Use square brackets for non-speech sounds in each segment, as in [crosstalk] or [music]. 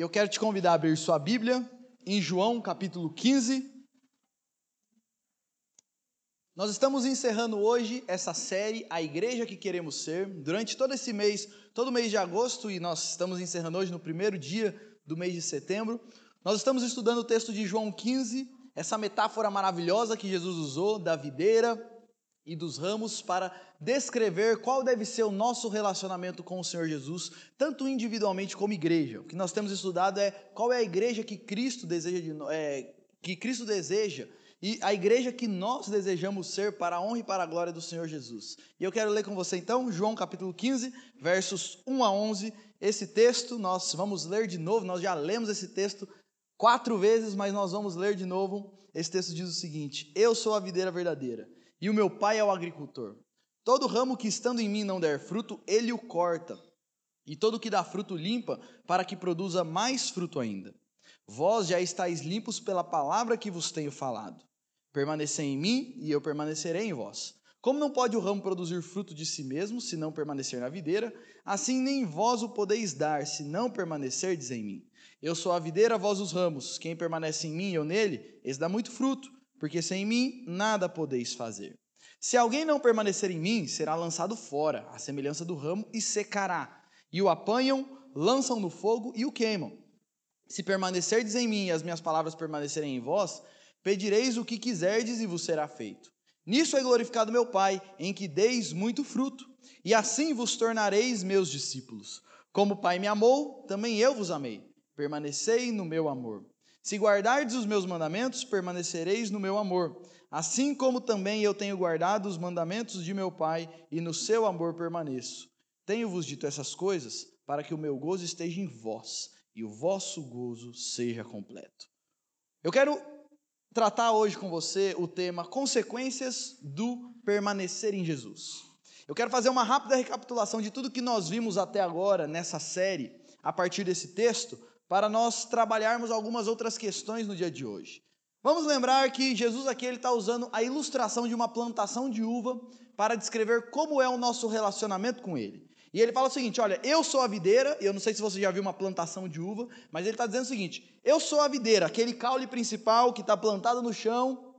E eu quero te convidar a abrir sua Bíblia em João capítulo 15. Nós estamos encerrando hoje essa série, A Igreja que Queremos Ser, durante todo esse mês, todo mês de agosto, e nós estamos encerrando hoje no primeiro dia do mês de setembro. Nós estamos estudando o texto de João 15, essa metáfora maravilhosa que Jesus usou da videira e dos ramos para descrever qual deve ser o nosso relacionamento com o Senhor Jesus, tanto individualmente como igreja. O que nós temos estudado é qual é a igreja que Cristo deseja, de, é, que Cristo deseja e a igreja que nós desejamos ser para a honra e para a glória do Senhor Jesus. E eu quero ler com você então João capítulo 15, versos 1 a 11. Esse texto nós vamos ler de novo, nós já lemos esse texto quatro vezes, mas nós vamos ler de novo. Esse texto diz o seguinte: Eu sou a videira verdadeira, e o meu pai é o agricultor. Todo ramo que estando em mim não der fruto, ele o corta, e todo que dá fruto limpa, para que produza mais fruto ainda. Vós já estáis limpos pela palavra que vos tenho falado. Permanecei em mim, e eu permanecerei em vós. Como não pode o ramo produzir fruto de si mesmo, se não permanecer na videira, assim nem vós o podeis dar, se não permanecerdes em mim. Eu sou a videira, vós os ramos. Quem permanece em mim e eu nele, esse dá muito fruto, porque sem mim nada podeis fazer. Se alguém não permanecer em mim, será lançado fora, à semelhança do ramo, e secará. E o apanham, lançam no fogo e o queimam. Se permanecerdes em mim e as minhas palavras permanecerem em vós, pedireis o que quiserdes e vos será feito. Nisso é glorificado meu Pai, em que deis muito fruto, e assim vos tornareis meus discípulos. Como o Pai me amou, também eu vos amei permanecei no meu amor. Se guardardes os meus mandamentos, permanecereis no meu amor, assim como também eu tenho guardado os mandamentos de meu Pai, e no seu amor permaneço. Tenho-vos dito essas coisas para que o meu gozo esteja em vós e o vosso gozo seja completo. Eu quero tratar hoje com você o tema consequências do permanecer em Jesus. Eu quero fazer uma rápida recapitulação de tudo que nós vimos até agora nessa série, a partir desse texto, para nós trabalharmos algumas outras questões no dia de hoje. Vamos lembrar que Jesus aqui está usando a ilustração de uma plantação de uva para descrever como é o nosso relacionamento com ele. E ele fala o seguinte: olha, eu sou a videira, eu não sei se você já viu uma plantação de uva, mas ele está dizendo o seguinte: eu sou a videira, aquele caule principal que está plantado no chão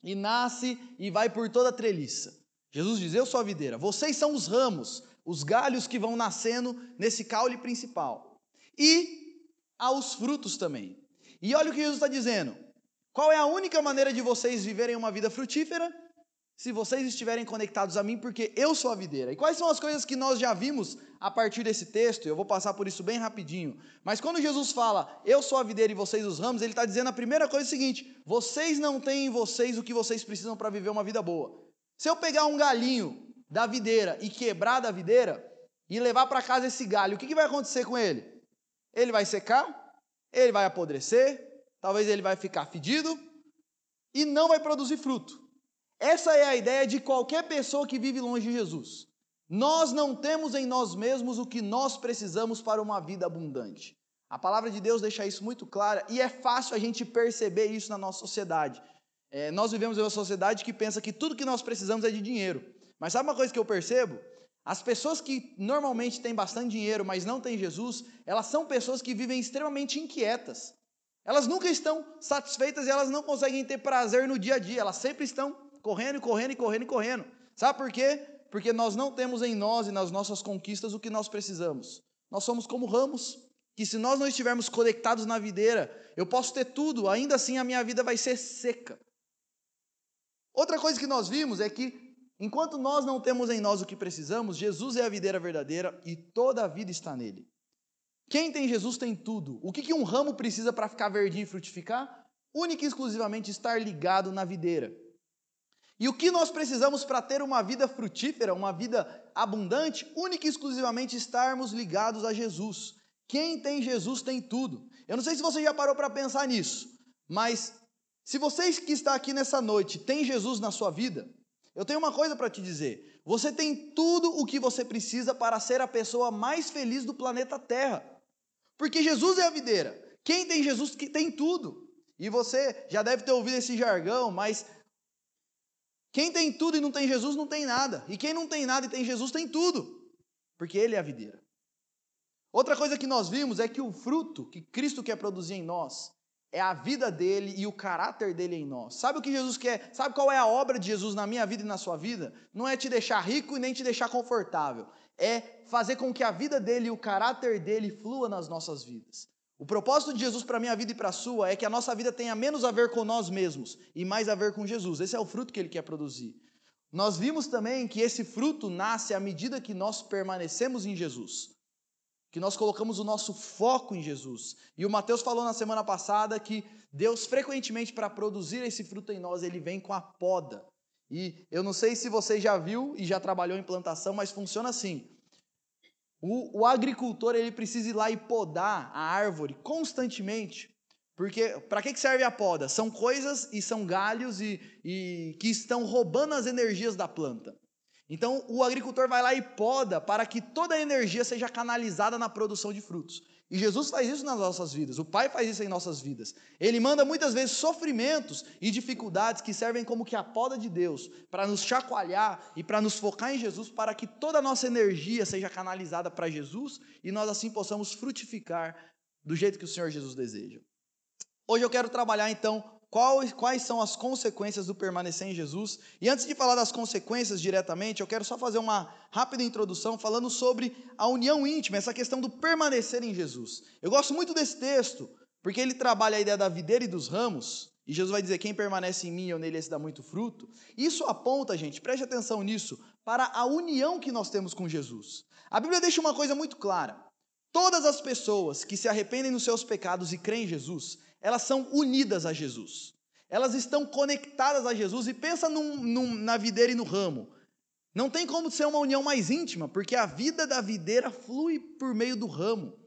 e nasce e vai por toda a treliça. Jesus diz: Eu sou a videira, vocês são os ramos, os galhos que vão nascendo nesse caule principal. E aos frutos também. E olha o que Jesus está dizendo. Qual é a única maneira de vocês viverem uma vida frutífera? Se vocês estiverem conectados a mim, porque eu sou a videira. E quais são as coisas que nós já vimos a partir desse texto? Eu vou passar por isso bem rapidinho. Mas quando Jesus fala, eu sou a videira e vocês os ramos, ele está dizendo a primeira coisa é o seguinte: vocês não têm em vocês o que vocês precisam para viver uma vida boa. Se eu pegar um galinho da videira e quebrar da videira e levar para casa esse galho, o que, que vai acontecer com ele? Ele vai secar, ele vai apodrecer, talvez ele vai ficar fedido e não vai produzir fruto. Essa é a ideia de qualquer pessoa que vive longe de Jesus. Nós não temos em nós mesmos o que nós precisamos para uma vida abundante. A palavra de Deus deixa isso muito clara e é fácil a gente perceber isso na nossa sociedade. É, nós vivemos em uma sociedade que pensa que tudo que nós precisamos é de dinheiro. Mas sabe uma coisa que eu percebo? As pessoas que normalmente têm bastante dinheiro, mas não têm Jesus, elas são pessoas que vivem extremamente inquietas. Elas nunca estão satisfeitas e elas não conseguem ter prazer no dia a dia. Elas sempre estão correndo, correndo, correndo e correndo. Sabe por quê? Porque nós não temos em nós e nas nossas conquistas o que nós precisamos. Nós somos como ramos, que se nós não estivermos conectados na videira, eu posso ter tudo, ainda assim a minha vida vai ser seca. Outra coisa que nós vimos é que Enquanto nós não temos em nós o que precisamos, Jesus é a videira verdadeira e toda a vida está nele. Quem tem Jesus tem tudo. O que, um ramo precisa para ficar verdinho e frutificar? Única e exclusivamente estar ligado na videira. E o que nós precisamos para ter uma vida frutífera, uma vida abundante? Única e exclusivamente estarmos ligados a Jesus. Quem tem Jesus tem tudo. Eu não sei se você já parou para pensar nisso, mas se você que está aqui nessa noite tem Jesus na sua vida, eu tenho uma coisa para te dizer. Você tem tudo o que você precisa para ser a pessoa mais feliz do planeta Terra. Porque Jesus é a videira. Quem tem Jesus que tem tudo. E você já deve ter ouvido esse jargão, mas quem tem tudo e não tem Jesus não tem nada. E quem não tem nada e tem Jesus tem tudo. Porque ele é a videira. Outra coisa que nós vimos é que o fruto que Cristo quer produzir em nós é a vida dele e o caráter dele em nós. Sabe o que Jesus quer? Sabe qual é a obra de Jesus na minha vida e na sua vida? Não é te deixar rico e nem te deixar confortável. É fazer com que a vida dele e o caráter dele flua nas nossas vidas. O propósito de Jesus para a minha vida e para a sua é que a nossa vida tenha menos a ver com nós mesmos e mais a ver com Jesus. Esse é o fruto que ele quer produzir. Nós vimos também que esse fruto nasce à medida que nós permanecemos em Jesus que nós colocamos o nosso foco em Jesus. E o Mateus falou na semana passada que Deus, frequentemente, para produzir esse fruto em nós, ele vem com a poda. E eu não sei se você já viu e já trabalhou em plantação, mas funciona assim. O, o agricultor ele precisa ir lá e podar a árvore constantemente, porque para que serve a poda? São coisas e são galhos e, e que estão roubando as energias da planta. Então, o agricultor vai lá e poda para que toda a energia seja canalizada na produção de frutos. E Jesus faz isso nas nossas vidas, o Pai faz isso em nossas vidas. Ele manda muitas vezes sofrimentos e dificuldades que servem como que a poda de Deus para nos chacoalhar e para nos focar em Jesus, para que toda a nossa energia seja canalizada para Jesus e nós assim possamos frutificar do jeito que o Senhor Jesus deseja. Hoje eu quero trabalhar então Quais, são as consequências do permanecer em Jesus? E antes de falar das consequências diretamente, eu quero só fazer uma rápida introdução falando sobre a união íntima, essa questão do permanecer em Jesus. Eu gosto muito desse texto, porque ele trabalha a ideia da videira e dos ramos, e Jesus vai dizer: Quem permanece em mim, eu nele esse dá muito fruto. Isso aponta, gente, preste atenção nisso, para a união que nós temos com Jesus. A Bíblia deixa uma coisa muito clara: todas as pessoas que se arrependem dos seus pecados e creem em Jesus, elas são unidas a Jesus. Elas estão conectadas a Jesus e pensa num, num, na videira e no ramo. Não tem como ser uma união mais íntima, porque a vida da videira flui por meio do ramo.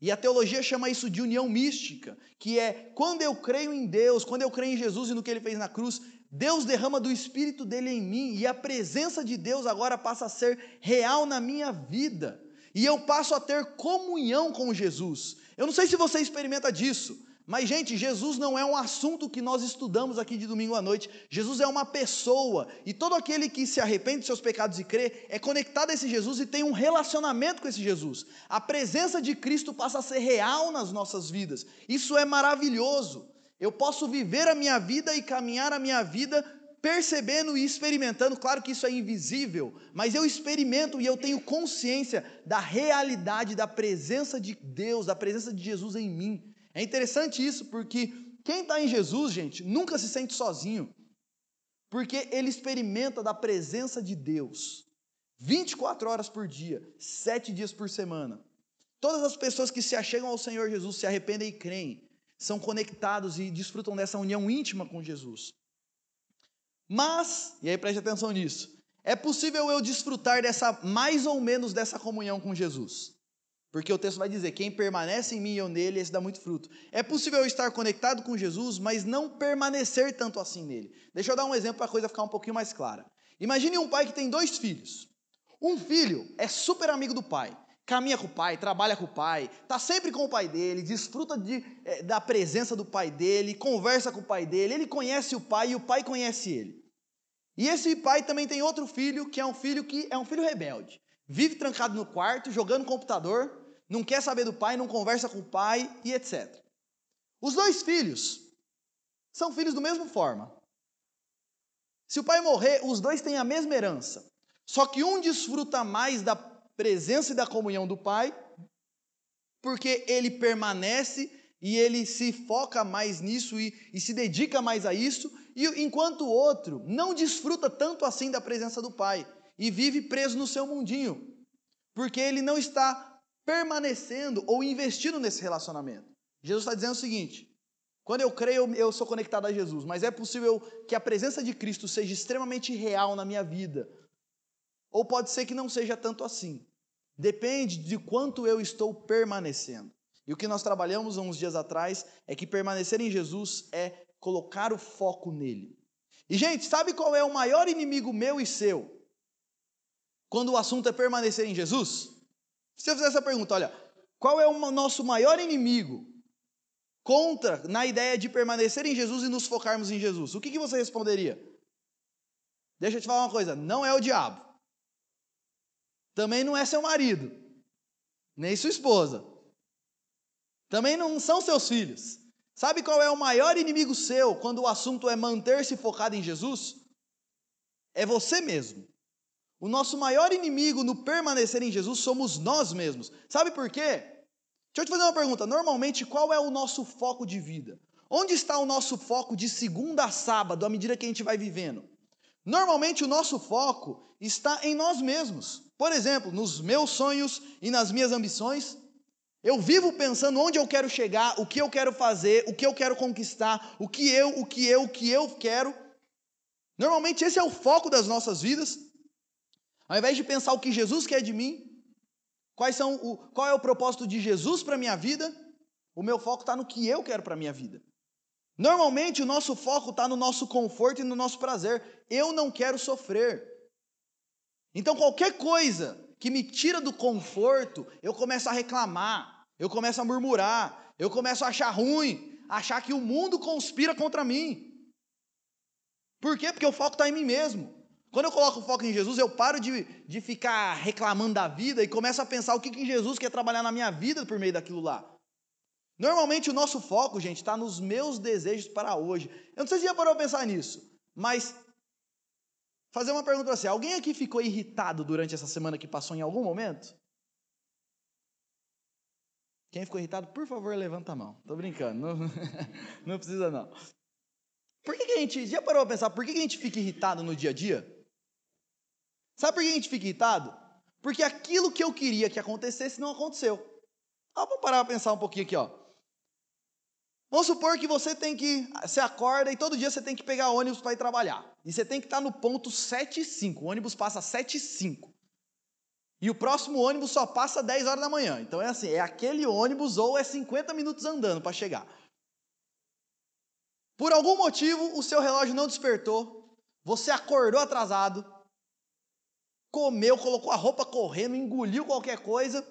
E a teologia chama isso de união mística, que é quando eu creio em Deus, quando eu creio em Jesus e no que ele fez na cruz, Deus derrama do espírito dele em mim e a presença de Deus agora passa a ser real na minha vida. E eu passo a ter comunhão com Jesus. Eu não sei se você experimenta disso, mas, gente, Jesus não é um assunto que nós estudamos aqui de domingo à noite. Jesus é uma pessoa. E todo aquele que se arrepende dos seus pecados e crê é conectado a esse Jesus e tem um relacionamento com esse Jesus. A presença de Cristo passa a ser real nas nossas vidas. Isso é maravilhoso. Eu posso viver a minha vida e caminhar a minha vida percebendo e experimentando, claro que isso é invisível, mas eu experimento e eu tenho consciência da realidade da presença de Deus, da presença de Jesus em mim. É interessante isso, porque quem está em Jesus, gente, nunca se sente sozinho, porque ele experimenta da presença de Deus 24 horas por dia, sete dias por semana. Todas as pessoas que se achegam ao Senhor Jesus, se arrependem e creem, são conectados e desfrutam dessa união íntima com Jesus. Mas, e aí preste atenção nisso, é possível eu desfrutar dessa, mais ou menos dessa comunhão com Jesus. Porque o texto vai dizer: quem permanece em mim e eu nele, esse dá muito fruto. É possível eu estar conectado com Jesus, mas não permanecer tanto assim nele. Deixa eu dar um exemplo para a coisa ficar um pouquinho mais clara. Imagine um pai que tem dois filhos. Um filho é super amigo do pai, caminha com o pai, trabalha com o pai, está sempre com o pai dele, desfruta de, é, da presença do pai dele, conversa com o pai dele, ele conhece o pai e o pai conhece ele. E esse pai também tem outro filho, que é um filho que é um filho rebelde. Vive trancado no quarto, jogando computador, não quer saber do pai, não conversa com o pai e etc. Os dois filhos são filhos do mesmo forma. Se o pai morrer, os dois têm a mesma herança. Só que um desfruta mais da presença e da comunhão do pai, porque ele permanece e ele se foca mais nisso e, e, se dedica mais a isso, e enquanto o outro não desfruta tanto assim da presença do pai e vive preso no seu mundinho, porque ele não está permanecendo ou investindo nesse relacionamento. Jesus está dizendo o seguinte: quando eu creio, eu sou conectado a Jesus, mas é possível que a presença de Cristo seja extremamente real na minha vida, ou pode ser que não seja tanto assim. Depende de quanto eu estou permanecendo. E o que nós trabalhamos uns dias atrás é que permanecer em Jesus é colocar o foco nele. E, gente, sabe qual é o maior inimigo meu e seu? Quando o assunto é permanecer em Jesus? Se eu fizer essa pergunta, olha, qual é o nosso maior inimigo contra na ideia de permanecer em Jesus e nos focarmos em Jesus? O que, que você responderia? Deixa eu te falar uma coisa: não é o diabo. Também não é seu marido. nem sua esposa. Também não são seus filhos. Sabe qual é o maior inimigo seu quando o assunto é manter-se focado em Jesus? É você mesmo. O nosso maior inimigo no permanecer em Jesus somos nós mesmos. Sabe por quê? Deixa eu te fazer uma pergunta. Normalmente, qual é o nosso foco de vida? Onde está o nosso foco de segunda a sábado, à medida que a gente vai vivendo? Normalmente, o nosso foco está em nós mesmos. Por exemplo, nos meus sonhos e nas minhas ambições. Eu vivo pensando onde eu quero chegar, o que eu quero fazer, o que eu quero conquistar, o que eu, o que eu, o que eu quero. Normalmente esse é o foco das nossas vidas. Ao invés de pensar o que Jesus quer de mim, quais são o, qual é o propósito de Jesus para a minha vida, o meu foco está no que eu quero para a minha vida. Normalmente o nosso foco está no nosso conforto e no nosso prazer. Eu não quero sofrer. Então qualquer coisa que me tira do conforto, eu começo a reclamar, eu começo a murmurar, eu começo a achar ruim, achar que o mundo conspira contra mim. Por quê? Porque o foco está em mim mesmo. Quando eu coloco o foco em Jesus, eu paro de, de ficar reclamando da vida e começo a pensar o que, que Jesus quer trabalhar na minha vida por meio daquilo lá. Normalmente o nosso foco, gente, está nos meus desejos para hoje. Eu não sei se já parou a pensar nisso, mas fazer uma pergunta para você: alguém aqui ficou irritado durante essa semana que passou em algum momento? Quem ficou irritado, por favor, levanta a mão. Tô brincando, não, [laughs] não precisa não. Por que, que, a gente, já parou para pensar, por que, que a gente fica irritado no dia a dia? Sabe por que a gente fica irritado? Porque aquilo que eu queria que acontecesse não aconteceu. Ah, vamos parar para pensar um pouquinho aqui, ó. Vamos supor que você tem que. Você acorda e todo dia você tem que pegar ônibus para ir trabalhar. E você tem que estar no ponto 7 e 5. O ônibus passa 7 e 5. E o próximo ônibus só passa 10 horas da manhã. Então é assim: é aquele ônibus ou é 50 minutos andando para chegar. Por algum motivo, o seu relógio não despertou. Você acordou atrasado comeu, colocou a roupa correndo, engoliu qualquer coisa.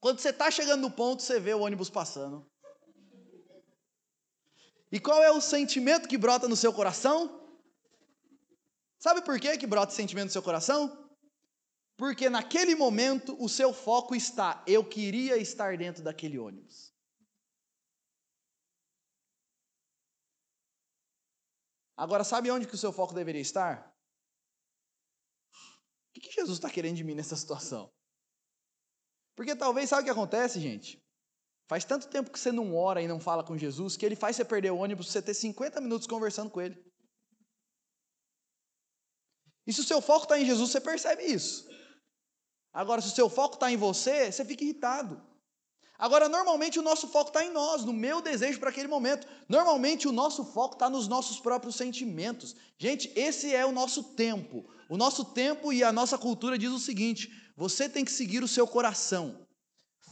Quando você está chegando no ponto, você vê o ônibus passando. E qual é o sentimento que brota no seu coração? Sabe por que, que brota sentimento no seu coração? Porque naquele momento o seu foco está, eu queria estar dentro daquele ônibus. Agora, sabe onde que o seu foco deveria estar? O que Jesus está querendo de mim nessa situação? Porque talvez, sabe o que acontece, gente? Faz tanto tempo que você não ora e não fala com Jesus que ele faz você perder o ônibus você ter 50 minutos conversando com ele. E se o seu foco está em Jesus, você percebe isso. Agora, se o seu foco está em você, você fica irritado. Agora, normalmente o nosso foco está em nós, no meu desejo para aquele momento. Normalmente o nosso foco está nos nossos próprios sentimentos. Gente, esse é o nosso tempo. O nosso tempo e a nossa cultura diz o seguinte: você tem que seguir o seu coração.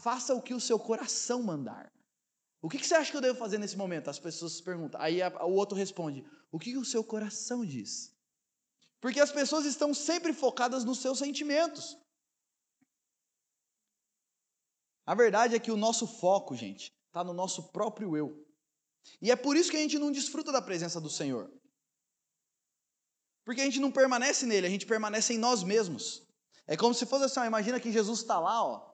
Faça o que o seu coração mandar. O que, você acha que eu devo fazer nesse momento? As pessoas perguntam. Aí o outro responde: O que o seu coração diz? Porque as pessoas estão sempre focadas nos seus sentimentos. A verdade é que o nosso foco, gente, está no nosso próprio eu. E é por isso que a gente não desfruta da presença do Senhor. Porque a gente não permanece nele, a gente permanece em nós mesmos. É como se fosse assim, ó, imagina que Jesus está lá, ó.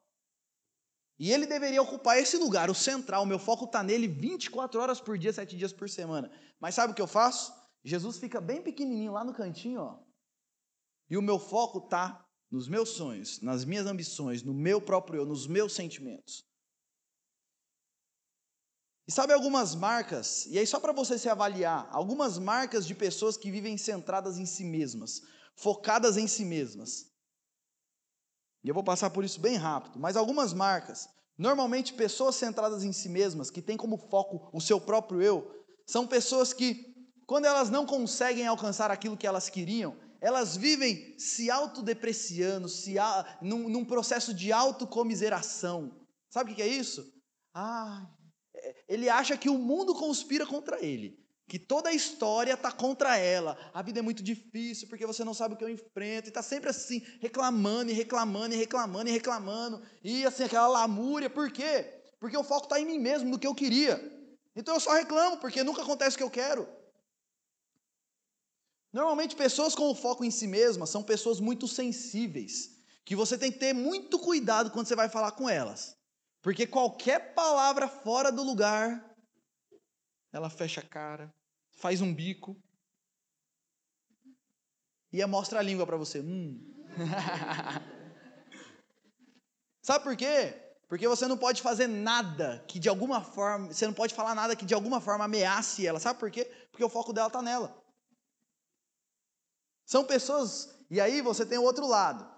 E ele deveria ocupar esse lugar, o central. O meu foco está nele 24 horas por dia, 7 dias por semana. Mas sabe o que eu faço? Jesus fica bem pequenininho lá no cantinho, ó. E o meu foco está nos meus sonhos, nas minhas ambições, no meu próprio eu, nos meus sentimentos. E sabe algumas marcas, e aí só para você se avaliar, algumas marcas de pessoas que vivem centradas em si mesmas, focadas em si mesmas. E eu vou passar por isso bem rápido, mas algumas marcas, normalmente pessoas centradas em si mesmas, que têm como foco o seu próprio eu, são pessoas que, quando elas não conseguem alcançar aquilo que elas queriam, elas vivem se autodepreciando, se a, num, num processo de autocomiseração. Sabe o que é isso? Ah, ele acha que o mundo conspira contra ele, que toda a história está contra ela. A vida é muito difícil porque você não sabe o que eu enfrento, e está sempre assim, reclamando e reclamando e reclamando e reclamando, e assim, aquela lamúria. Por quê? Porque o foco está em mim mesmo, no que eu queria. Então eu só reclamo, porque nunca acontece o que eu quero. Normalmente, pessoas com o foco em si mesmas são pessoas muito sensíveis, que você tem que ter muito cuidado quando você vai falar com elas. Porque qualquer palavra fora do lugar, ela fecha a cara, faz um bico e mostra a língua para você. Hum. [laughs] Sabe por quê? Porque você não pode fazer nada que de alguma forma, você não pode falar nada que de alguma forma ameace ela. Sabe por quê? Porque o foco dela está nela. São pessoas, e aí você tem o outro lado.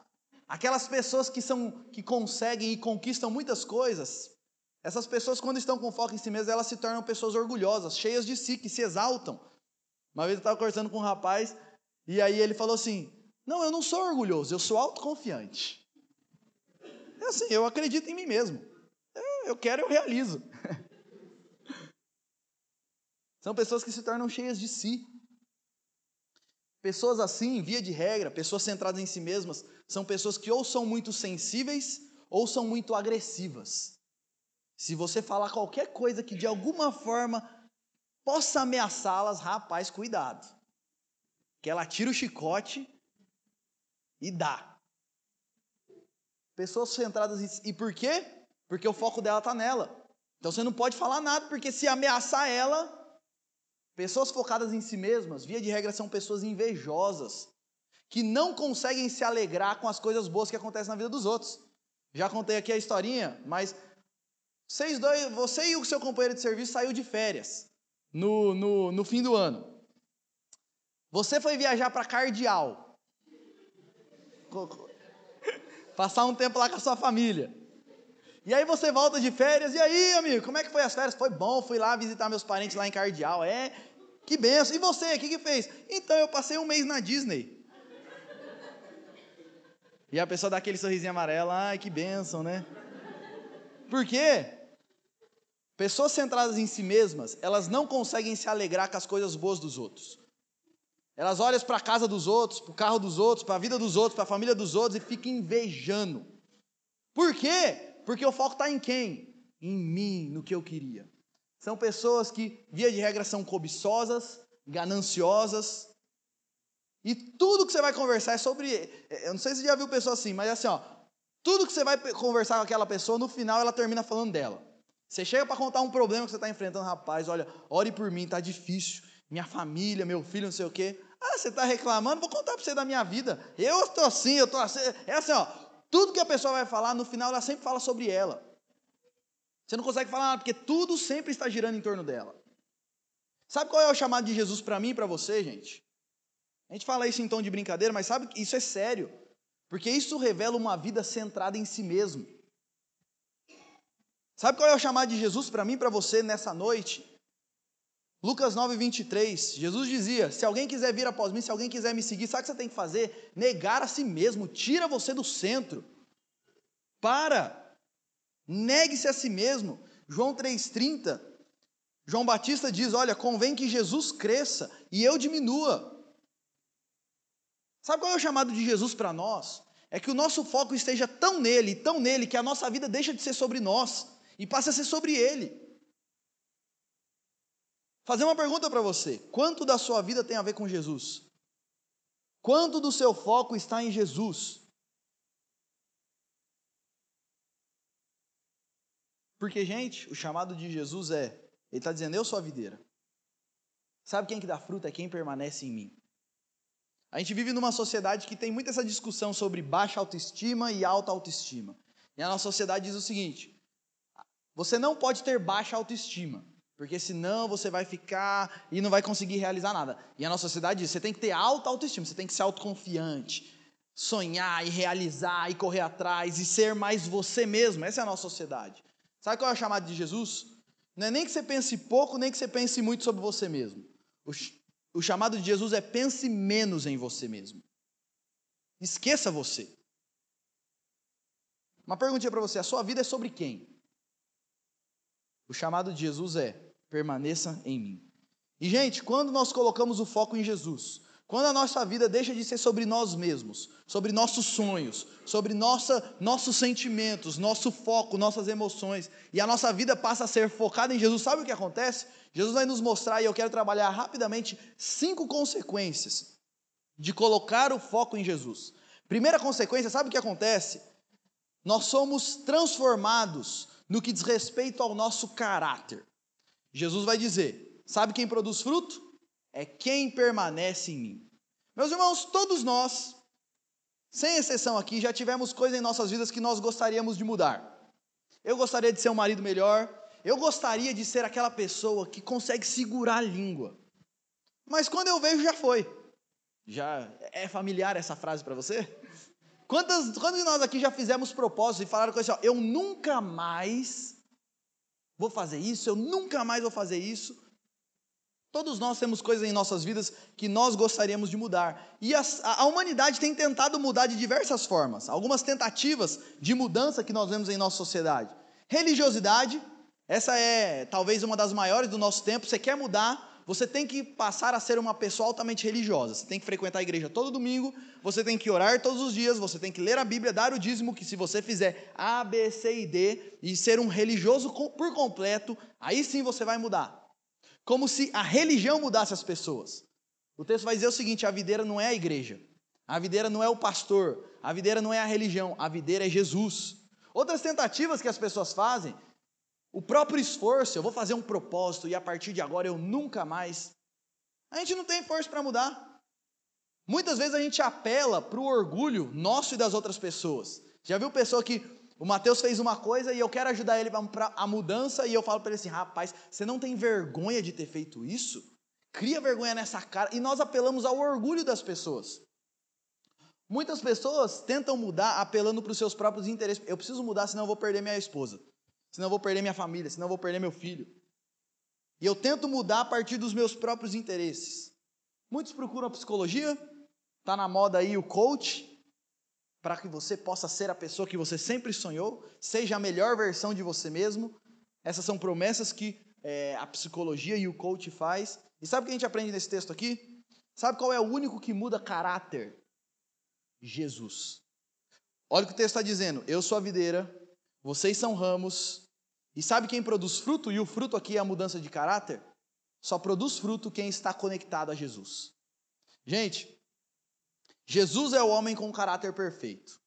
Aquelas pessoas que são que conseguem e conquistam muitas coisas, essas pessoas quando estão com foco em si mesmas, elas se tornam pessoas orgulhosas, cheias de si, que se exaltam. Uma vez eu estava conversando com um rapaz e aí ele falou assim: "Não, eu não sou orgulhoso, eu sou autoconfiante". É assim, eu acredito em mim mesmo. Eu, eu quero, eu realizo. [laughs] São pessoas que se tornam cheias de si. Pessoas assim, via de regra, pessoas centradas em si mesmas, são pessoas que ou são muito sensíveis ou são muito agressivas. Se você falar qualquer coisa que de alguma forma possa ameaçá-las, rapaz, cuidado. Que ela tira o chicote e dá. Pessoas centradas em. E por quê? Porque o foco dela está nela. Então você não pode falar nada, porque se ameaçar ela, Pessoas focadas em si mesmas, via de regra, são pessoas invejosas, que não conseguem se alegrar com as coisas boas que acontecem na vida dos outros. Já contei aqui a historinha, mas vocês dois, você e o seu companheiro de serviço saiu de férias no, no, no fim do ano. Você foi viajar para Cardeal. Passar um tempo lá com a sua família. E aí você volta de férias, e aí, amigo, como é que foi as férias? Foi bom, fui lá visitar meus parentes lá em Cardeal. É, que benção. E você, o que, que fez? Então, eu passei um mês na Disney. E a pessoa dá aquele sorrisinho amarelo, ai, que benção, né? Por quê? Pessoas centradas em si mesmas, elas não conseguem se alegrar com as coisas boas dos outros. Elas olham para a casa dos outros, para o carro dos outros, para a vida dos outros, para a família dos outros e ficam invejando. Por quê? Porque o foco está em quem? Em mim, no que eu queria. São pessoas que, via de regra, são cobiçosas, gananciosas. E tudo que você vai conversar é sobre. Eu não sei se você já viu pessoa assim, mas é assim, ó. Tudo que você vai conversar com aquela pessoa, no final ela termina falando dela. Você chega para contar um problema que você está enfrentando, rapaz, olha, ore por mim, tá difícil. Minha família, meu filho, não sei o quê. Ah, você está reclamando? Vou contar para você da minha vida. Eu estou assim, eu estou assim. É assim, ó. Tudo que a pessoa vai falar, no final ela sempre fala sobre ela. Você não consegue falar nada, porque tudo sempre está girando em torno dela. Sabe qual é o chamado de Jesus para mim e para você, gente? A gente fala isso em tom de brincadeira, mas sabe que isso é sério. Porque isso revela uma vida centrada em si mesmo. Sabe qual é o chamado de Jesus para mim para você nessa noite? Lucas 9, 23, Jesus dizia: Se alguém quiser vir após mim, se alguém quiser me seguir, sabe o que você tem que fazer? Negar a si mesmo, tira você do centro. Para, Negue-se a si mesmo. João 3,30. João Batista diz: Olha, convém que Jesus cresça e eu diminua. Sabe qual é o chamado de Jesus para nós? É que o nosso foco esteja tão nele, tão nele, que a nossa vida deixa de ser sobre nós e passa a ser sobre ele. Fazer uma pergunta para você: quanto da sua vida tem a ver com Jesus? Quanto do seu foco está em Jesus? Porque, gente, o chamado de Jesus é, ele está dizendo, eu sou a videira. Sabe quem que dá fruta? É quem permanece em mim. A gente vive numa sociedade que tem muita essa discussão sobre baixa autoestima e alta autoestima. E a nossa sociedade diz o seguinte: você não pode ter baixa autoestima, porque senão você vai ficar e não vai conseguir realizar nada. E a nossa sociedade diz: você tem que ter alta autoestima, você tem que ser autoconfiante, sonhar e realizar e correr atrás e ser mais você mesmo. Essa é a nossa sociedade. Sabe qual é o chamado de Jesus? Não é nem que você pense pouco, nem que você pense muito sobre você mesmo. O, o chamado de Jesus é pense menos em você mesmo. Esqueça você. Uma perguntinha para você: a sua vida é sobre quem? O chamado de Jesus é permaneça em mim. E, gente, quando nós colocamos o foco em Jesus, quando a nossa vida deixa de ser sobre nós mesmos, sobre nossos sonhos, sobre nossa, nossos sentimentos, nosso foco, nossas emoções, e a nossa vida passa a ser focada em Jesus, sabe o que acontece? Jesus vai nos mostrar, e eu quero trabalhar rapidamente, cinco consequências de colocar o foco em Jesus. Primeira consequência, sabe o que acontece? Nós somos transformados no que diz respeito ao nosso caráter. Jesus vai dizer: sabe quem produz fruto? É quem permanece em mim. Meus irmãos, todos nós, sem exceção aqui, já tivemos coisas em nossas vidas que nós gostaríamos de mudar. Eu gostaria de ser um marido melhor, eu gostaria de ser aquela pessoa que consegue segurar a língua. Mas quando eu vejo, já foi. Já é familiar essa frase para você? Quantas, quantos de nós aqui já fizemos propósitos e falaram com assim, ó, eu nunca mais vou fazer isso, eu nunca mais vou fazer isso. Todos nós temos coisas em nossas vidas que nós gostaríamos de mudar. E a, a, humanidade tem tentado mudar de diversas formas. Algumas tentativas de mudança que nós vemos em nossa sociedade. Religiosidade, essa é talvez uma das maiores do nosso tempo. Você quer mudar, você tem que passar a ser uma pessoa altamente religiosa. Você tem que frequentar a igreja todo domingo, você tem que orar todos os dias, você tem que ler a Bíblia, dar o dízimo, que se você fizer A, B, C e D e ser um religioso por completo, aí sim você vai mudar. Como se a religião mudasse as pessoas. O texto vai dizer o seguinte: a videira não é a igreja, a videira não é o pastor, a videira não é a religião, a videira é Jesus. Outras tentativas que as pessoas fazem o próprio esforço, eu vou fazer um propósito e a partir de agora eu nunca mais. A gente não tem força para mudar. Muitas vezes a gente apela para o orgulho nosso e das outras pessoas. Já viu pessoa que o Mateus fez uma coisa e eu quero ajudar ele para a mudança e eu falo para ele assim: rapaz, você não tem vergonha de ter feito isso? Cria vergonha nessa cara. E nós apelamos ao orgulho das pessoas. Muitas pessoas tentam mudar apelando para os seus próprios interesses. Eu preciso mudar, senão eu vou perder minha esposa senão eu vou perder minha família, senão eu vou perder meu filho. E eu tento mudar a partir dos meus próprios interesses. Muitos procuram a psicologia, está na moda aí o coach, para que você possa ser a pessoa que você sempre sonhou, seja a melhor versão de você mesmo. Essas são promessas que é, a psicologia e o coach faz. E sabe o que a gente aprende nesse texto aqui? Sabe qual é o único que muda caráter? Jesus. Olha o que o texto está dizendo. Eu sou a videira, vocês são ramos. E sabe quem produz fruto? E o fruto aqui é a mudança de caráter? Só produz fruto quem está conectado a Jesus. Gente, Jesus é o homem com caráter perfeito.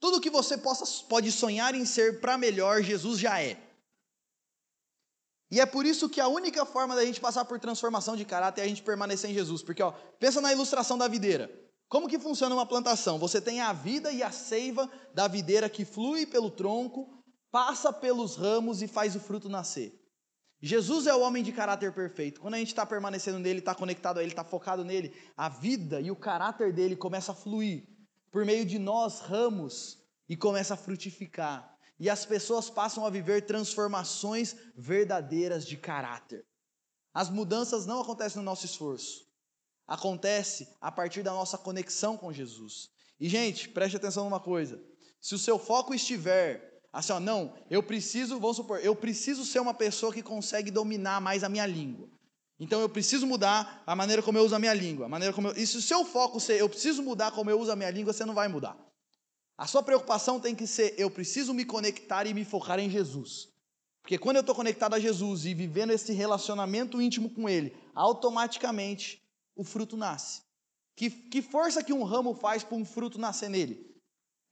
Tudo que você possa, pode sonhar em ser para melhor, Jesus já é. E é por isso que a única forma da gente passar por transformação de caráter é a gente permanecer em Jesus. Porque, ó, pensa na ilustração da videira. Como que funciona uma plantação? Você tem a vida e a seiva da videira que flui pelo tronco, passa pelos ramos e faz o fruto nascer. Jesus é o homem de caráter perfeito. Quando a gente está permanecendo nele, está conectado a ele, está focado nele, a vida e o caráter dele começa a fluir por meio de nós, ramos, e começa a frutificar. E as pessoas passam a viver transformações verdadeiras de caráter. As mudanças não acontecem no nosso esforço acontece a partir da nossa conexão com Jesus. E, gente, preste atenção numa coisa: se o seu foco estiver assim, ó, não, eu preciso, vamos supor, eu preciso ser uma pessoa que consegue dominar mais a minha língua. Então eu preciso mudar a maneira como eu uso a minha língua, a maneira como eu... E se o seu foco ser eu preciso mudar como eu uso a minha língua, você não vai mudar. A sua preocupação tem que ser eu preciso me conectar e me focar em Jesus. Porque quando eu estou conectado a Jesus e vivendo esse relacionamento íntimo com Ele, automaticamente o fruto nasce. Que, que força que um ramo faz para um fruto nascer nele?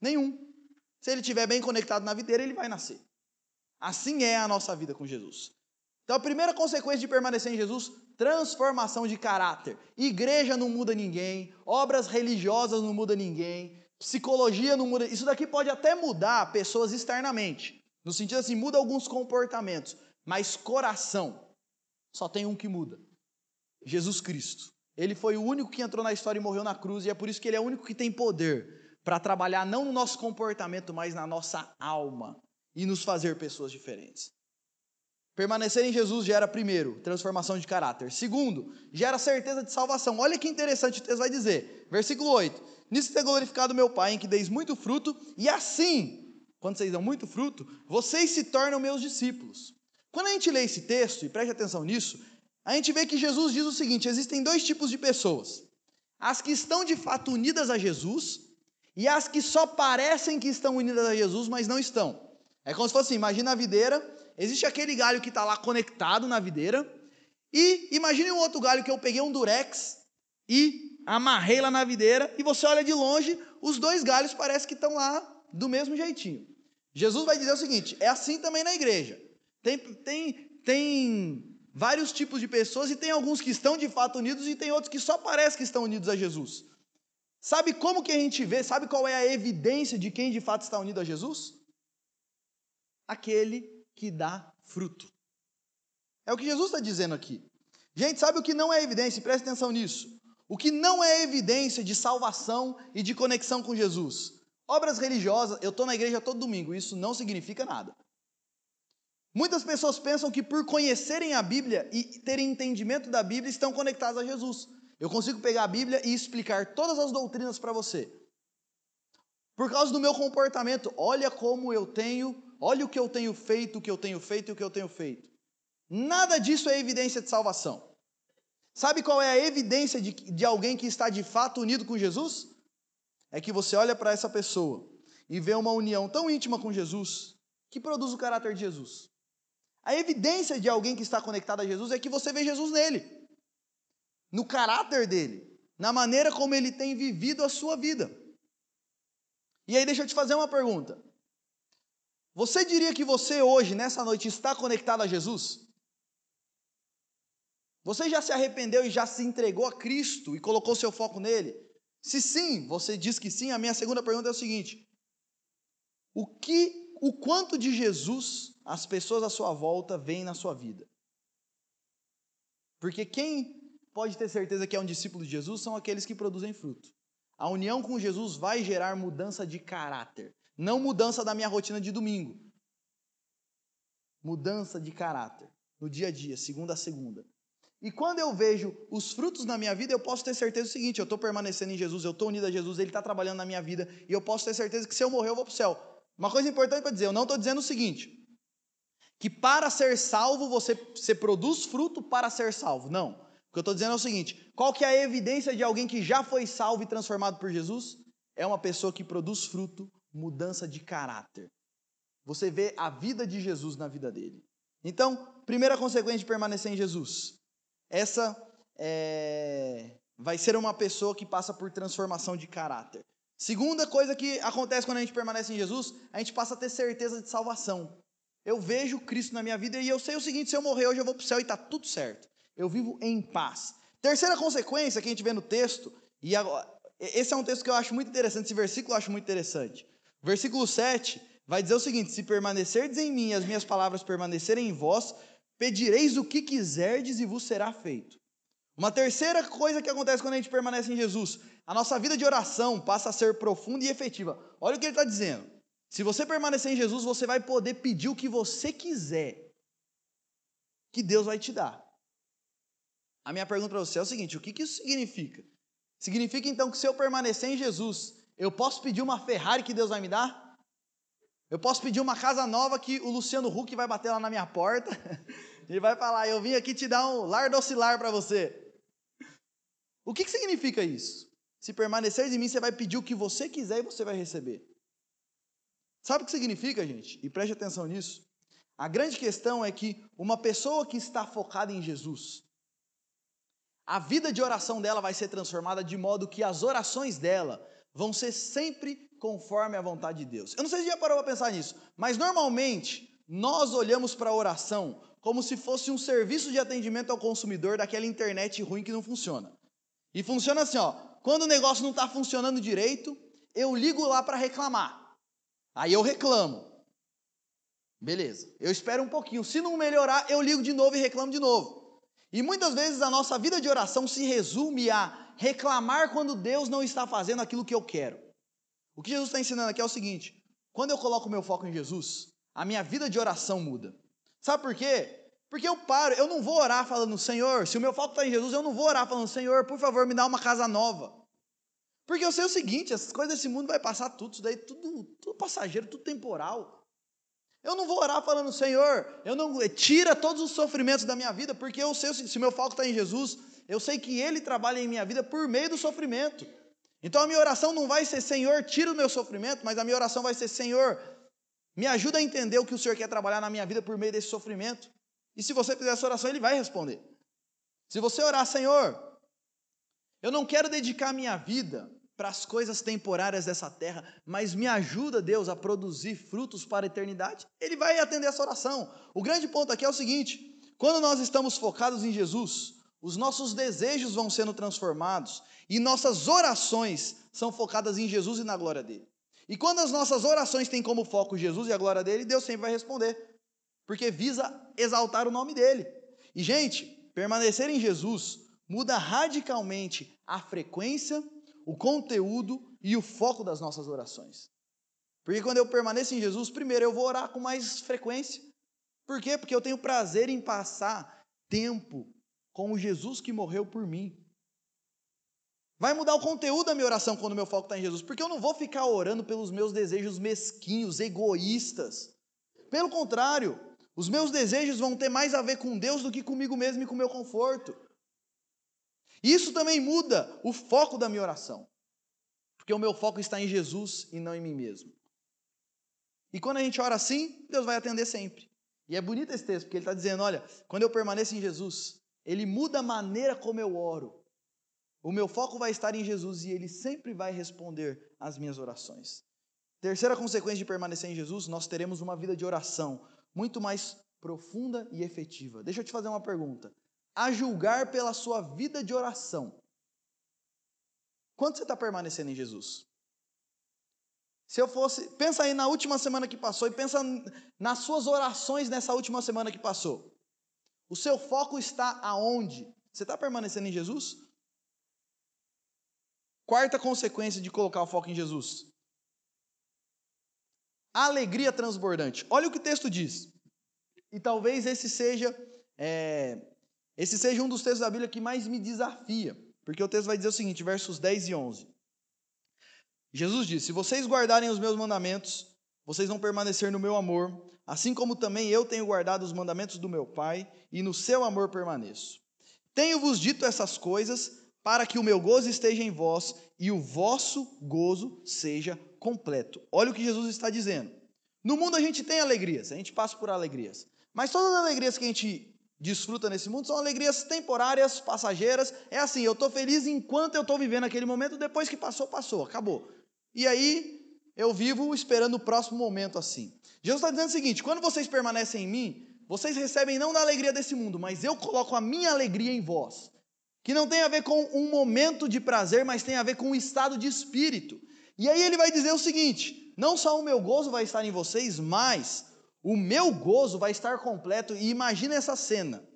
Nenhum. Se ele estiver bem conectado na videira, ele vai nascer. Assim é a nossa vida com Jesus. Então, a primeira consequência de permanecer em Jesus, transformação de caráter. Igreja não muda ninguém, obras religiosas não muda ninguém, psicologia não muda. Isso daqui pode até mudar pessoas externamente, no sentido assim, muda alguns comportamentos, mas coração só tem um que muda: Jesus Cristo. Ele foi o único que entrou na história e morreu na cruz, e é por isso que ele é o único que tem poder para trabalhar não no nosso comportamento, mas na nossa alma e nos fazer pessoas diferentes. Permanecer em Jesus gera, primeiro, transformação de caráter. Segundo, gera certeza de salvação. Olha que interessante o texto vai dizer. Versículo 8: Nisso tem glorificado meu Pai, em que deis muito fruto, e assim, quando vocês dão muito fruto, vocês se tornam meus discípulos. Quando a gente lê esse texto, e preste atenção nisso, a gente vê que Jesus diz o seguinte: existem dois tipos de pessoas. As que estão de fato unidas a Jesus e as que só parecem que estão unidas a Jesus, mas não estão. É como se fosse, assim, imagina a videira, existe aquele galho que está lá conectado na videira, e imagine um outro galho que eu peguei um durex e amarrei lá na videira, e você olha de longe, os dois galhos parece que estão lá do mesmo jeitinho. Jesus vai dizer o seguinte: é assim também na igreja. Tem, tem, tem vários tipos de pessoas e tem alguns que estão de fato unidos e tem outros que só parece que estão unidos a Jesus. Sabe como que a gente vê? Sabe qual é a evidência de quem de fato está unido a Jesus? Aquele que dá fruto. É o que Jesus está dizendo aqui. Gente, sabe o que não é evidência? Preste atenção nisso. O que não é evidência de salvação e de conexão com Jesus? Obras religiosas, eu estou na igreja todo domingo, isso não significa nada. Muitas pessoas pensam que por conhecerem a Bíblia e terem entendimento da Bíblia estão conectadas a Jesus. Eu consigo pegar a Bíblia e explicar todas as doutrinas para você. Por causa do meu comportamento, olha como eu tenho, olha o que eu tenho feito, o que eu tenho feito e o que eu tenho feito. Nada disso é evidência de salvação. Sabe qual é a evidência de, de alguém que está de fato unido com Jesus? É que você olha para essa pessoa e vê uma união tão íntima com Jesus que produz o caráter de Jesus. A evidência de alguém que está conectado a Jesus é que você vê Jesus nele, no caráter dele, na maneira como ele tem vivido a sua vida. E aí, deixa eu te fazer uma pergunta. Você diria que você hoje, nessa noite, está conectado a Jesus? Você já se arrependeu e já se entregou a Cristo e colocou seu foco nele? Se sim, você diz que sim, a minha segunda pergunta é o seguinte: o que, o quanto de Jesus as pessoas à sua volta veem na sua vida? Porque quem pode ter certeza que é um discípulo de Jesus são aqueles que produzem fruto. A união com Jesus vai gerar mudança de caráter, não mudança da minha rotina de domingo. Mudança de caráter no dia a dia, segunda a segunda. E quando eu vejo os frutos na minha vida, eu posso ter certeza do seguinte: eu estou permanecendo em Jesus, eu estou unido a Jesus, Ele está trabalhando na minha vida, e eu posso ter certeza que se eu morrer, eu vou para o céu. Uma coisa importante para dizer: eu não estou dizendo o seguinte, que para ser salvo você, você produz fruto para ser salvo. Não. O que eu estou dizendo é o seguinte: qual que é a evidência de alguém que já foi salvo e transformado por Jesus? É uma pessoa que produz fruto, mudança de caráter. Você vê a vida de Jesus na vida dele. Então, primeira consequência de permanecer em Jesus essa é, vai ser uma pessoa que passa por transformação de caráter. Segunda coisa que acontece quando a gente permanece em Jesus, a gente passa a ter certeza de salvação. Eu vejo Cristo na minha vida e eu sei o seguinte: se eu morrer hoje, eu vou para o céu e está tudo certo. Eu vivo em paz. Terceira consequência que a gente vê no texto, e agora, esse é um texto que eu acho muito interessante, esse versículo eu acho muito interessante. Versículo 7 vai dizer o seguinte: Se permanecerdes em mim as minhas palavras permanecerem em vós, Pedireis o que quiserdes e vos será feito. Uma terceira coisa que acontece quando a gente permanece em Jesus, a nossa vida de oração passa a ser profunda e efetiva. Olha o que ele está dizendo. Se você permanecer em Jesus, você vai poder pedir o que você quiser, que Deus vai te dar. A minha pergunta para você é o seguinte: o que, que isso significa? Significa então que se eu permanecer em Jesus, eu posso pedir uma Ferrari que Deus vai me dar? Eu posso pedir uma casa nova que o Luciano Huck vai bater lá na minha porta [laughs] e vai falar: Eu vim aqui te dar um lar docilar para você. O que, que significa isso? Se permanecer em mim, você vai pedir o que você quiser e você vai receber. Sabe o que significa, gente? E preste atenção nisso. A grande questão é que uma pessoa que está focada em Jesus, a vida de oração dela vai ser transformada de modo que as orações dela vão ser sempre conforme a vontade de Deus. Eu não sei se já parou para pensar nisso, mas normalmente nós olhamos para a oração como se fosse um serviço de atendimento ao consumidor daquela internet ruim que não funciona. E funciona assim, ó, quando o negócio não está funcionando direito, eu ligo lá para reclamar. Aí eu reclamo. Beleza. Eu espero um pouquinho. Se não melhorar, eu ligo de novo e reclamo de novo. E muitas vezes a nossa vida de oração se resume a reclamar quando Deus não está fazendo aquilo que eu quero. O que Jesus está ensinando aqui é o seguinte: quando eu coloco o meu foco em Jesus, a minha vida de oração muda. Sabe por quê? Porque eu paro, eu não vou orar falando, Senhor, se o meu foco está em Jesus, eu não vou orar falando, Senhor, por favor, me dá uma casa nova. Porque eu sei o seguinte, essas coisas desse mundo vai passar tudo, isso daí tudo, tudo passageiro, tudo temporal. Eu não vou orar falando, Senhor, eu não tira todos os sofrimentos da minha vida, porque eu sei se meu foco está em Jesus, eu sei que Ele trabalha em minha vida por meio do sofrimento. Então a minha oração não vai ser, Senhor, tira o meu sofrimento, mas a minha oração vai ser, Senhor, me ajuda a entender o que o Senhor quer trabalhar na minha vida por meio desse sofrimento. E se você fizer essa oração, Ele vai responder. Se você orar, Senhor, Eu não quero dedicar minha vida para as coisas temporárias dessa terra, mas me ajuda, Deus, a produzir frutos para a eternidade. Ele vai atender essa oração. O grande ponto aqui é o seguinte: quando nós estamos focados em Jesus, os nossos desejos vão sendo transformados e nossas orações são focadas em Jesus e na glória dele. E quando as nossas orações têm como foco Jesus e a glória dele, Deus sempre vai responder, porque visa exaltar o nome dele. E, gente, permanecer em Jesus muda radicalmente a frequência, o conteúdo e o foco das nossas orações. Porque quando eu permaneço em Jesus, primeiro eu vou orar com mais frequência. Por quê? Porque eu tenho prazer em passar tempo com o Jesus que morreu por mim. Vai mudar o conteúdo da minha oração quando meu foco está em Jesus, porque eu não vou ficar orando pelos meus desejos mesquinhos, egoístas. Pelo contrário, os meus desejos vão ter mais a ver com Deus do que comigo mesmo e com o meu conforto. Isso também muda o foco da minha oração, porque o meu foco está em Jesus e não em mim mesmo. E quando a gente ora assim, Deus vai atender sempre. E é bonito esse texto, porque ele está dizendo: olha, quando eu permaneço em Jesus, ele muda a maneira como eu oro. O meu foco vai estar em Jesus e ele sempre vai responder às minhas orações. Terceira consequência de permanecer em Jesus, nós teremos uma vida de oração muito mais profunda e efetiva. Deixa eu te fazer uma pergunta. A julgar pela sua vida de oração, quanto você está permanecendo em Jesus? Se eu fosse, pensa aí na última semana que passou e pensa nas suas orações nessa última semana que passou. O seu foco está aonde? Você está permanecendo em Jesus? Quarta consequência de colocar o foco em Jesus: alegria transbordante. Olha o que o texto diz. E talvez esse seja é, esse seja um dos textos da Bíblia que mais me desafia, porque o texto vai dizer o seguinte, versos 10 e 11. Jesus disse: Se vocês guardarem os meus mandamentos, vocês vão permanecer no meu amor, assim como também eu tenho guardado os mandamentos do meu Pai, e no seu amor permaneço. Tenho-vos dito essas coisas para que o meu gozo esteja em vós e o vosso gozo seja completo. Olha o que Jesus está dizendo. No mundo a gente tem alegrias, a gente passa por alegrias. Mas todas as alegrias que a gente desfruta nesse mundo são alegrias temporárias, passageiras. É assim, eu estou feliz enquanto eu estou vivendo aquele momento, depois que passou, passou, acabou. E aí eu vivo esperando o próximo momento assim. Jesus está dizendo o seguinte: quando vocês permanecem em mim, vocês recebem não da alegria desse mundo, mas eu coloco a minha alegria em vós que não tem a ver com um momento de prazer, mas tem a ver com um estado de espírito. E aí ele vai dizer o seguinte: não só o meu gozo vai estar em vocês, mas o meu gozo vai estar completo. E imagina essa cena.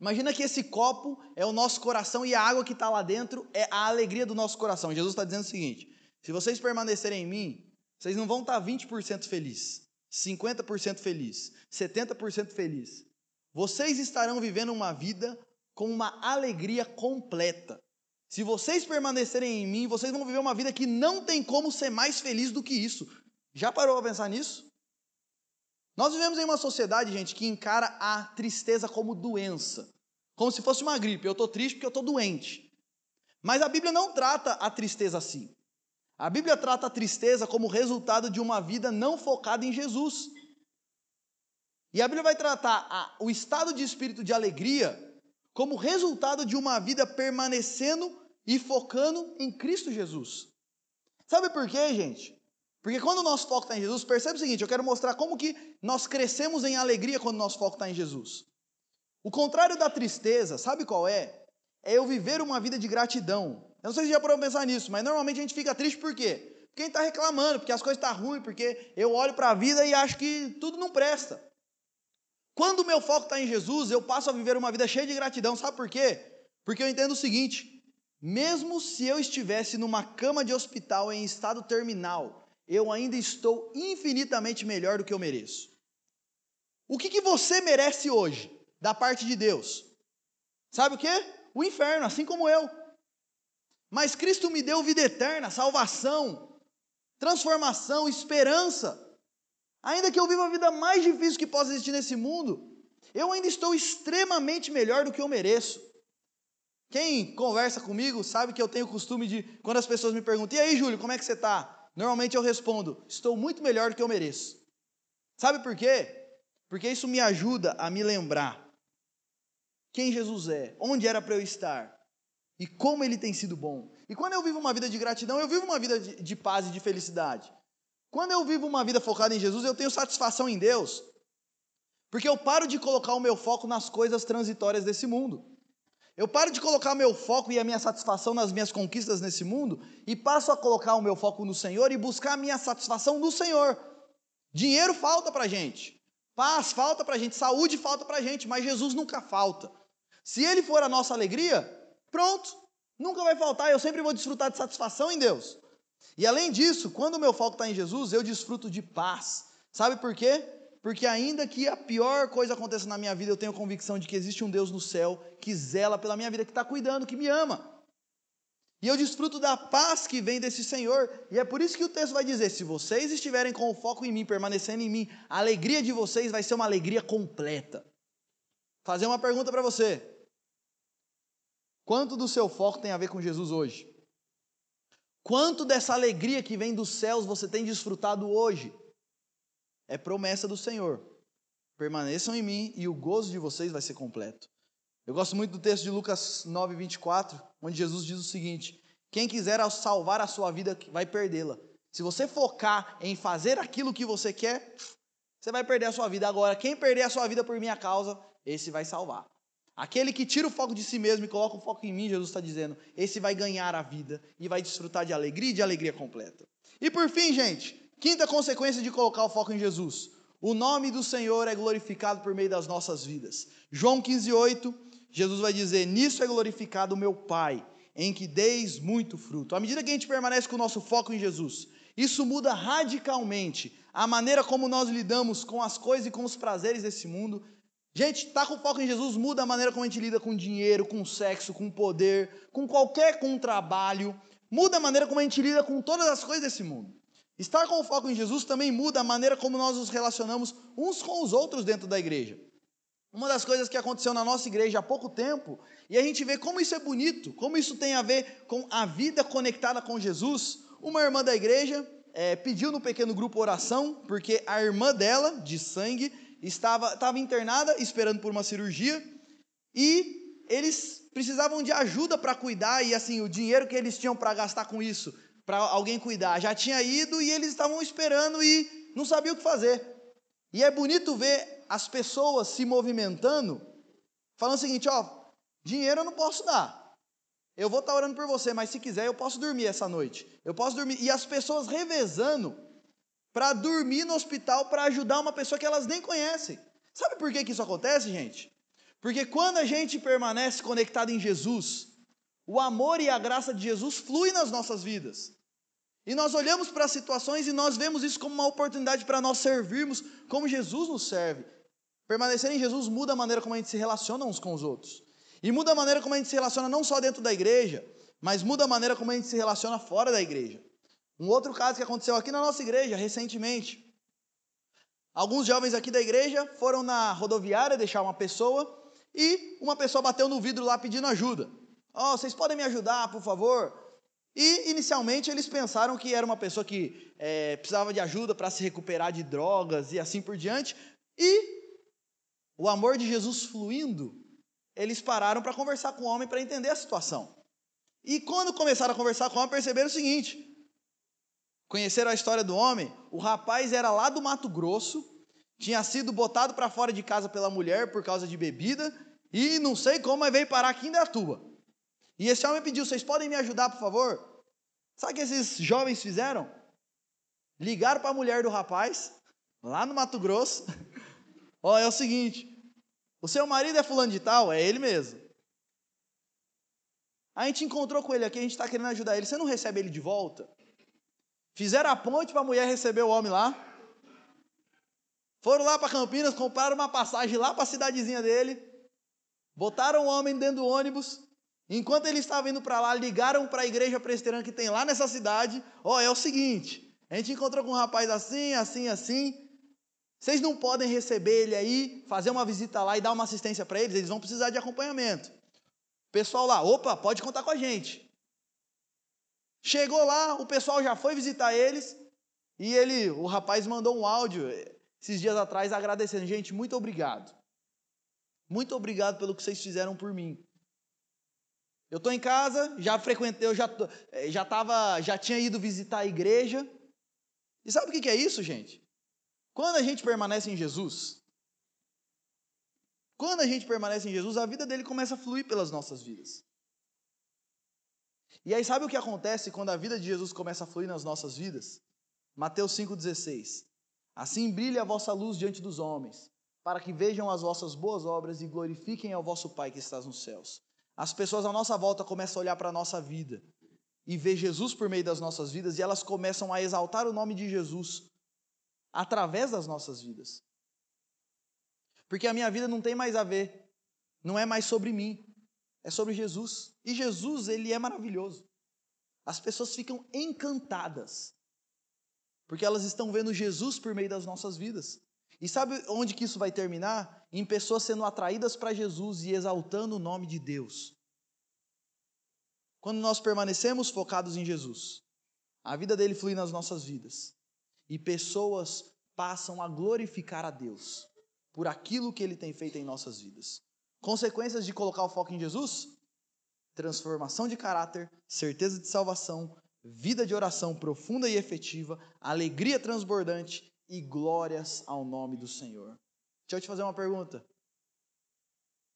Imagina que esse copo é o nosso coração e a água que está lá dentro é a alegria do nosso coração. Jesus está dizendo o seguinte: se vocês permanecerem em mim, vocês não vão estar 20% felizes, 50% felizes, 70% felizes. Vocês estarão vivendo uma vida com uma alegria completa. Se vocês permanecerem em mim, vocês vão viver uma vida que não tem como ser mais feliz do que isso. Já parou a pensar nisso? Nós vivemos em uma sociedade, gente, que encara a tristeza como doença, como se fosse uma gripe. Eu estou triste porque eu estou doente. Mas a Bíblia não trata a tristeza assim. A Bíblia trata a tristeza como resultado de uma vida não focada em Jesus. E a Bíblia vai tratar a, o estado de espírito de alegria como resultado de uma vida permanecendo e focando em Cristo Jesus. Sabe por quê, gente? Porque quando o nosso foco está em Jesus, percebe o seguinte: eu quero mostrar como que nós crescemos em alegria quando o nosso foco está em Jesus. O contrário da tristeza, sabe qual é? É eu viver uma vida de gratidão. Eu não sei se já parou pensar nisso, mas normalmente a gente fica triste por quê? Porque a gente está reclamando, porque as coisas estão tá ruins, porque eu olho para a vida e acho que tudo não presta. Quando o meu foco está em Jesus, eu passo a viver uma vida cheia de gratidão. Sabe por quê? Porque eu entendo o seguinte: mesmo se eu estivesse numa cama de hospital em estado terminal, eu ainda estou infinitamente melhor do que eu mereço. O que, que você merece hoje, da parte de Deus? Sabe o que? O inferno, assim como eu. Mas Cristo me deu vida eterna, salvação, transformação, esperança. Ainda que eu viva a vida mais difícil que possa existir nesse mundo, eu ainda estou extremamente melhor do que eu mereço. Quem conversa comigo sabe que eu tenho o costume de, quando as pessoas me perguntam, e aí, Júlio, como é que você está? Normalmente eu respondo, estou muito melhor do que eu mereço. Sabe por quê? Porque isso me ajuda a me lembrar quem Jesus é, onde era para eu estar E como ele tem sido bom. E quando eu vivo uma vida de gratidão, eu vivo uma vida de, de paz e de felicidade. Quando eu vivo uma vida focada em Jesus, eu tenho satisfação em Deus. Porque eu paro de colocar o meu foco nas coisas transitórias desse mundo. Eu paro de colocar meu foco e a minha satisfação nas minhas conquistas nesse mundo e passo a colocar o meu foco no Senhor e buscar a minha satisfação no Senhor. Dinheiro falta para gente, paz falta para gente, saúde falta para gente, mas Jesus nunca falta. Se Ele for a nossa alegria, pronto, nunca vai faltar. Eu sempre vou desfrutar de satisfação em Deus. E além disso, quando o meu foco está em Jesus, eu desfruto de paz. Sabe por quê? Porque ainda que a pior coisa aconteça na minha vida, eu tenho convicção de que existe um Deus no céu que zela pela minha vida, que está cuidando, que me ama. E eu desfruto da paz que vem desse Senhor. E é por isso que o texto vai dizer: se vocês estiverem com o foco em mim, permanecendo em mim, a alegria de vocês vai ser uma alegria completa. Fazer uma pergunta para você: quanto do seu foco tem a ver com Jesus hoje? Quanto dessa alegria que vem dos céus você tem desfrutado hoje? É promessa do Senhor. Permaneçam em mim e o gozo de vocês vai ser completo. Eu gosto muito do texto de Lucas 9, 24, onde Jesus diz o seguinte: Quem quiser salvar a sua vida vai perdê-la. Se você focar em fazer aquilo que você quer, você vai perder a sua vida. Agora, quem perder a sua vida por minha causa, esse vai salvar. Aquele que tira o foco de si mesmo e coloca o foco em mim, Jesus está dizendo, esse vai ganhar a vida e vai desfrutar de alegria e de alegria completa. E por fim, gente, Quinta consequência de colocar o foco em Jesus: o nome do Senhor é glorificado por meio das nossas vidas. João 15,8, Jesus vai dizer: Nisso é glorificado o meu Pai, em que deis muito fruto. À medida que a gente permanece com o nosso foco em Jesus, isso muda radicalmente a maneira como nós lidamos com as coisas e com os prazeres desse mundo. Gente, estar tá com foco em Jesus muda a maneira como a gente lida com dinheiro, com sexo, com poder, com qualquer com trabalho. Muda a maneira como a gente lida com todas as coisas desse mundo. Estar com o foco em Jesus também muda a maneira como nós nos relacionamos uns com os outros dentro da igreja. Uma das coisas que aconteceu na nossa igreja há pouco tempo, e a gente vê como isso é bonito, como isso tem a ver com a vida conectada com Jesus. Uma irmã da igreja é, pediu no pequeno grupo oração, porque a irmã dela, de sangue, estava, estava internada, esperando por uma cirurgia, e eles precisavam de ajuda para cuidar, e assim, o dinheiro que eles tinham para gastar com isso para alguém cuidar. Já tinha ido e eles estavam esperando e não sabiam o que fazer. E é bonito ver as pessoas se movimentando, falando o seguinte: ó, dinheiro eu não posso dar. Eu vou estar orando por você, mas se quiser eu posso dormir essa noite. Eu posso dormir. E as pessoas revezando para dormir no hospital para ajudar uma pessoa que elas nem conhecem. Sabe por que, que isso acontece, gente? Porque quando a gente permanece conectado em Jesus, o amor e a graça de Jesus fluem nas nossas vidas. E nós olhamos para as situações e nós vemos isso como uma oportunidade para nós servirmos como Jesus nos serve. Permanecer em Jesus muda a maneira como a gente se relaciona uns com os outros. E muda a maneira como a gente se relaciona não só dentro da igreja, mas muda a maneira como a gente se relaciona fora da igreja. Um outro caso que aconteceu aqui na nossa igreja recentemente. Alguns jovens aqui da igreja foram na rodoviária deixar uma pessoa e uma pessoa bateu no vidro lá pedindo ajuda. Oh, vocês podem me ajudar, por favor? E inicialmente eles pensaram que era uma pessoa que é, precisava de ajuda para se recuperar de drogas e assim por diante. E o amor de Jesus fluindo, eles pararam para conversar com o homem para entender a situação. E quando começaram a conversar com o homem, perceberam o seguinte: conheceram a história do homem? O rapaz era lá do Mato Grosso, tinha sido botado para fora de casa pela mulher por causa de bebida, e não sei como, mas veio parar aqui em Datuba. E esse homem pediu: vocês podem me ajudar, por favor? Sabe o que esses jovens fizeram? Ligaram para a mulher do rapaz, lá no Mato Grosso. [laughs] Ó, oh, é o seguinte: o seu marido é fulano de tal? É ele mesmo. A gente encontrou com ele aqui, a gente está querendo ajudar ele. Você não recebe ele de volta? Fizeram a ponte para a mulher receber o homem lá. Foram lá para Campinas, compraram uma passagem lá para a cidadezinha dele. Botaram o homem dentro do ônibus. Enquanto ele estava indo para lá, ligaram para a igreja presbiteriana que tem lá nessa cidade. Ó, oh, é o seguinte: a gente encontrou com um rapaz assim, assim, assim. Vocês não podem receber ele aí, fazer uma visita lá e dar uma assistência para eles, eles vão precisar de acompanhamento. pessoal lá, opa, pode contar com a gente. Chegou lá, o pessoal já foi visitar eles e ele, o rapaz mandou um áudio esses dias atrás agradecendo, gente, muito obrigado. Muito obrigado pelo que vocês fizeram por mim. Eu estou em casa, já frequentei, eu já, eh, já, tava, já tinha ido visitar a igreja. E sabe o que é isso, gente? Quando a gente permanece em Jesus, quando a gente permanece em Jesus, a vida dele começa a fluir pelas nossas vidas. E aí, sabe o que acontece quando a vida de Jesus começa a fluir nas nossas vidas? Mateus 5,16. Assim brilhe a vossa luz diante dos homens, para que vejam as vossas boas obras e glorifiquem ao vosso Pai que estás nos céus. As pessoas à nossa volta começam a olhar para a nossa vida e ver Jesus por meio das nossas vidas e elas começam a exaltar o nome de Jesus através das nossas vidas. Porque a minha vida não tem mais a ver, não é mais sobre mim, é sobre Jesus. E Jesus, ele é maravilhoso. As pessoas ficam encantadas, porque elas estão vendo Jesus por meio das nossas vidas. E sabe onde que isso vai terminar? Em pessoas sendo atraídas para Jesus e exaltando o nome de Deus. Quando nós permanecemos focados em Jesus, a vida dele flui nas nossas vidas. E pessoas passam a glorificar a Deus por aquilo que ele tem feito em nossas vidas. Consequências de colocar o foco em Jesus? Transformação de caráter, certeza de salvação, vida de oração profunda e efetiva, alegria transbordante e glórias ao nome do Senhor. Deixa eu te fazer uma pergunta.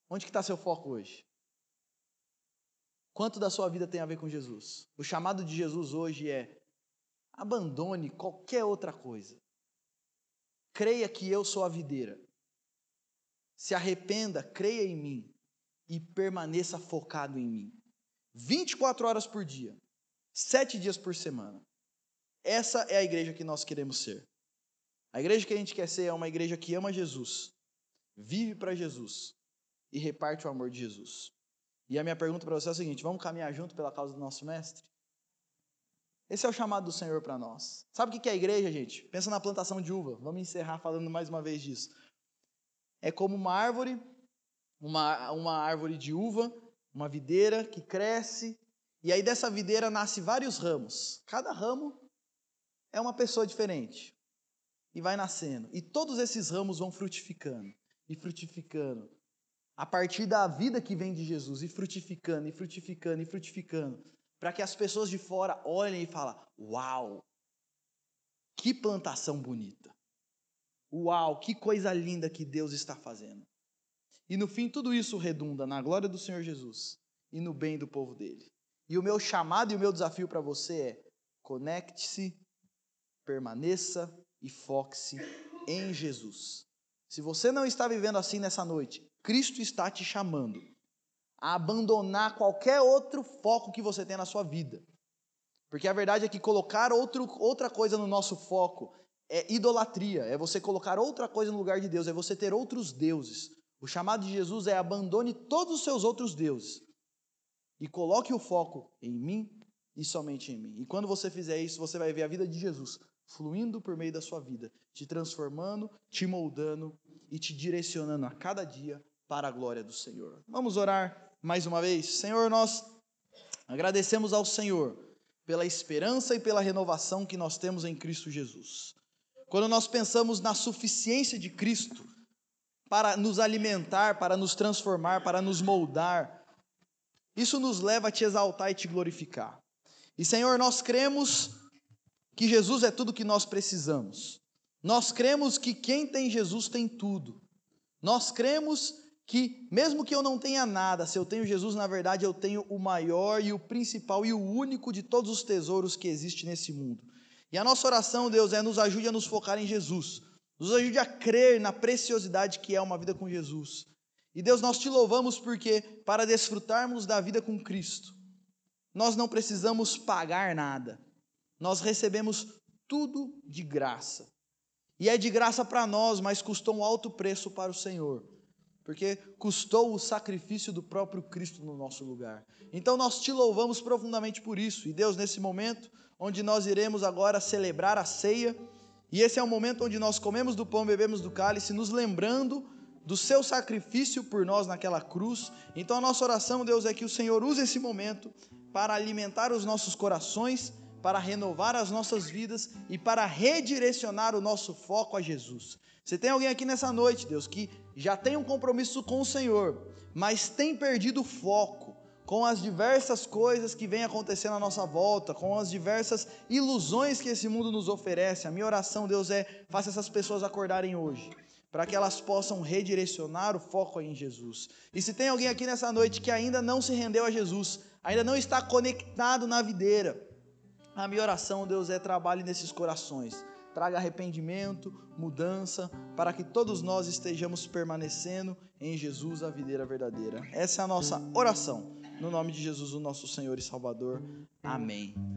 Onde que está seu foco hoje? Quanto da sua vida tem a ver com Jesus? O chamado de Jesus hoje é abandone qualquer outra coisa. Creia que eu sou a videira. Se arrependa, creia em mim e permaneça focado em mim. 24 horas por dia, sete dias por semana. Essa é a igreja que nós queremos ser. A igreja que a gente quer ser é uma igreja que ama Jesus, vive para Jesus e reparte o amor de Jesus. E a minha pergunta para você é a seguinte: vamos caminhar junto pela causa do nosso mestre? Esse é o chamado do Senhor para nós. Sabe o que é a igreja, gente? Pensa na plantação de uva. Vamos encerrar falando mais uma vez disso. É como uma árvore, uma, uma árvore de uva, uma videira que cresce, e aí dessa videira nasce vários ramos. Cada ramo é uma pessoa diferente e vai nascendo. E todos esses ramos vão frutificando e frutificando. A partir da vida que vem de Jesus, e frutificando, e frutificando, e frutificando. Para que as pessoas de fora olhem e falem: Uau, que plantação bonita. Uau, que coisa linda que Deus está fazendo. E no fim, tudo isso redunda na glória do Senhor Jesus e no bem do povo dele. E o meu chamado e o meu desafio para você é: conecte-se, permaneça e foque-se em Jesus. Se você não está vivendo assim nessa noite, Cristo está te chamando a abandonar qualquer outro foco que você tem na sua vida. Porque a verdade é que colocar outro, outra coisa no nosso foco é idolatria, é você colocar outra coisa no lugar de Deus, é você ter outros deuses. O chamado de Jesus é abandone todos os seus outros deuses e coloque o foco em mim e somente em mim. E quando você fizer isso, você vai ver a vida de Jesus fluindo por meio da sua vida, te transformando, te moldando e te direcionando a cada dia para a glória do Senhor. Vamos orar mais uma vez. Senhor, nós agradecemos ao Senhor pela esperança e pela renovação que nós temos em Cristo Jesus. Quando nós pensamos na suficiência de Cristo para nos alimentar, para nos transformar, para nos moldar, isso nos leva a te exaltar e te glorificar. E Senhor, nós cremos que Jesus é tudo que nós precisamos. Nós cremos que quem tem Jesus tem tudo. Nós cremos que, mesmo que eu não tenha nada, se eu tenho Jesus, na verdade eu tenho o maior e o principal e o único de todos os tesouros que existe nesse mundo. E a nossa oração, Deus, é nos ajude a nos focar em Jesus. Nos ajude a crer na preciosidade que é uma vida com Jesus. E Deus, nós te louvamos porque, para desfrutarmos da vida com Cristo, nós não precisamos pagar nada nós recebemos tudo de graça. E é de graça para nós, mas custou um alto preço para o Senhor, porque custou o sacrifício do próprio Cristo no nosso lugar. Então nós te louvamos profundamente por isso. E Deus, nesse momento, onde nós iremos agora celebrar a ceia, e esse é o momento onde nós comemos do pão, bebemos do cálice, nos lembrando do seu sacrifício por nós naquela cruz. Então a nossa oração, Deus, é que o Senhor use esse momento para alimentar os nossos corações para renovar as nossas vidas e para redirecionar o nosso foco a Jesus. Você tem alguém aqui nessa noite, Deus, que já tem um compromisso com o Senhor, mas tem perdido o foco, com as diversas coisas que vêm acontecendo à nossa volta, com as diversas ilusões que esse mundo nos oferece. A minha oração, Deus, é faça essas pessoas acordarem hoje, para que elas possam redirecionar o foco em Jesus. E se tem alguém aqui nessa noite que ainda não se rendeu a Jesus, ainda não está conectado na videira, a minha oração, Deus, é trabalhe nesses corações. Traga arrependimento, mudança, para que todos nós estejamos permanecendo em Jesus, a videira verdadeira. Essa é a nossa oração. No nome de Jesus, o nosso Senhor e Salvador. Amém.